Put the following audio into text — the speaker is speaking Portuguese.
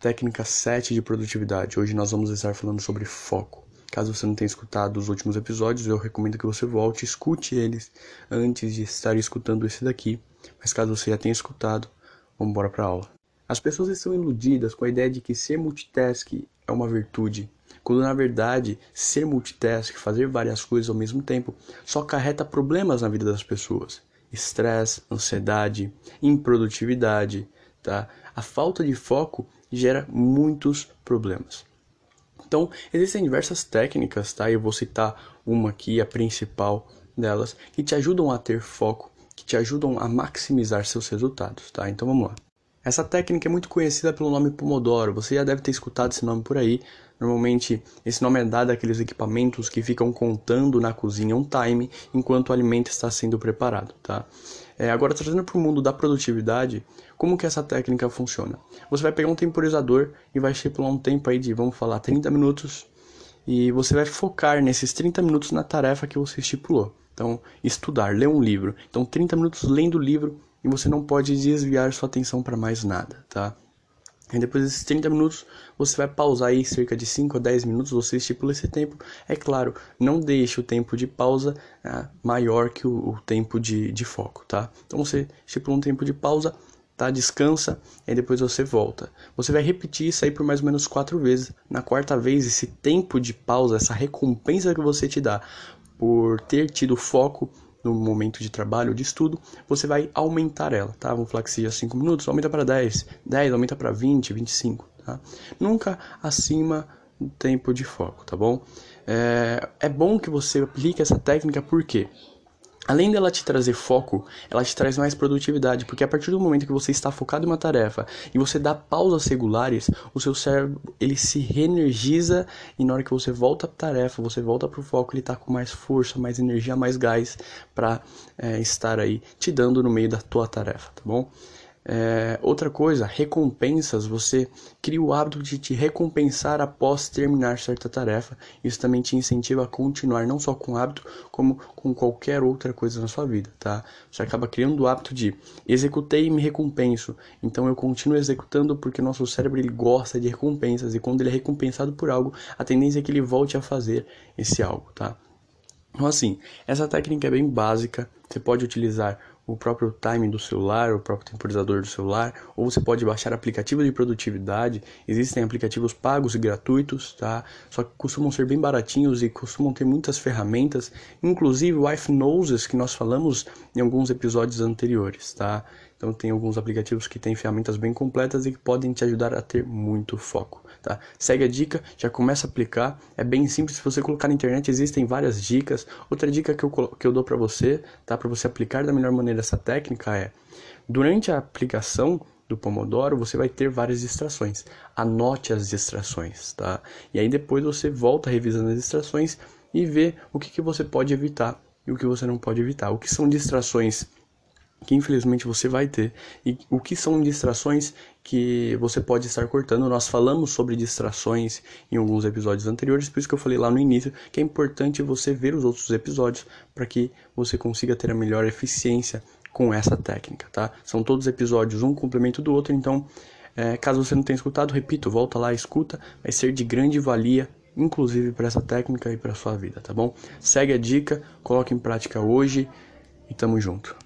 técnica 7 de produtividade. Hoje nós vamos estar falando sobre foco. Caso você não tenha escutado os últimos episódios, eu recomendo que você volte, escute eles antes de estar escutando esse daqui. Mas caso você já tenha escutado, vamos embora para a aula. As pessoas estão iludidas com a ideia de que ser multitask é uma virtude, quando na verdade ser multitask, fazer várias coisas ao mesmo tempo, só carreta problemas na vida das pessoas. Estresse, ansiedade, improdutividade, tá? A falta de foco gera muitos problemas. Então, existem diversas técnicas, tá? Eu vou citar uma aqui, a principal delas, que te ajudam a ter foco, que te ajudam a maximizar seus resultados, tá? Então vamos lá. Essa técnica é muito conhecida pelo nome Pomodoro. Você já deve ter escutado esse nome por aí. Normalmente, esse nome é dado àqueles equipamentos que ficam contando na cozinha um time enquanto o alimento está sendo preparado, tá? É, agora, trazendo para o mundo da produtividade, como que essa técnica funciona? Você vai pegar um temporizador e vai estipular um tempo aí de, vamos falar, 30 minutos e você vai focar nesses 30 minutos na tarefa que você estipulou. Então, estudar, ler um livro. Então, 30 minutos lendo o livro e você não pode desviar sua atenção para mais nada, tá? E depois desses 30 minutos, você vai pausar aí cerca de 5 a 10 minutos, você estipula esse tempo. É claro, não deixe o tempo de pausa ah, maior que o, o tempo de, de, foco, tá? Então você estipula um tempo de pausa, tá? Descansa e depois você volta. Você vai repetir isso aí por mais ou menos quatro vezes. Na quarta vez, esse tempo de pausa, essa recompensa que você te dá por ter tido foco no momento de trabalho ou de estudo, você vai aumentar ela, tá? Vamos falar que seja 5 minutos, aumenta para 10, 10 aumenta para 20, 25, tá? Nunca acima do tempo de foco, tá bom? É, é bom que você aplique essa técnica porque Além dela te trazer foco, ela te traz mais produtividade, porque a partir do momento que você está focado em uma tarefa e você dá pausas regulares, o seu cérebro ele se reenergiza e na hora que você volta para a tarefa, você volta para o foco, ele está com mais força, mais energia, mais gás para é, estar aí te dando no meio da tua tarefa, tá bom? É, outra coisa, recompensas, você cria o hábito de te recompensar após terminar certa tarefa. Isso também te incentiva a continuar, não só com o hábito, como com qualquer outra coisa na sua vida, tá? Você acaba criando o hábito de executei e me recompenso. Então eu continuo executando porque nosso cérebro ele gosta de recompensas e quando ele é recompensado por algo, a tendência é que ele volte a fazer esse algo, tá? Então assim, essa técnica é bem básica, você pode utilizar o próprio timing do celular, o próprio temporizador do celular, ou você pode baixar aplicativos de produtividade. Existem aplicativos pagos e gratuitos, tá? Só que costumam ser bem baratinhos e costumam ter muitas ferramentas, inclusive o iFnoses que nós falamos em alguns episódios anteriores, tá? Então tem alguns aplicativos que têm ferramentas bem completas e que podem te ajudar a ter muito foco tá? Segue a dica, já começa a aplicar. É bem simples, se você colocar na internet existem várias dicas. Outra dica que eu, que eu dou para você, tá? Para você aplicar da melhor maneira essa técnica é durante a aplicação do Pomodoro, você vai ter várias distrações. Anote as distrações, tá? E aí depois você volta revisando as distrações e vê o que, que você pode evitar e o que você não pode evitar. O que são distrações que infelizmente você vai ter e o que são distrações que você pode estar cortando. Nós falamos sobre distrações em alguns episódios anteriores, por isso que eu falei lá no início que é importante você ver os outros episódios para que você consiga ter a melhor eficiência com essa técnica, tá? São todos episódios um complemento do outro, então é, caso você não tenha escutado, repito, volta lá, escuta, vai ser de grande valia inclusive para essa técnica e para sua vida, tá bom? Segue a dica, coloque em prática hoje e tamo junto.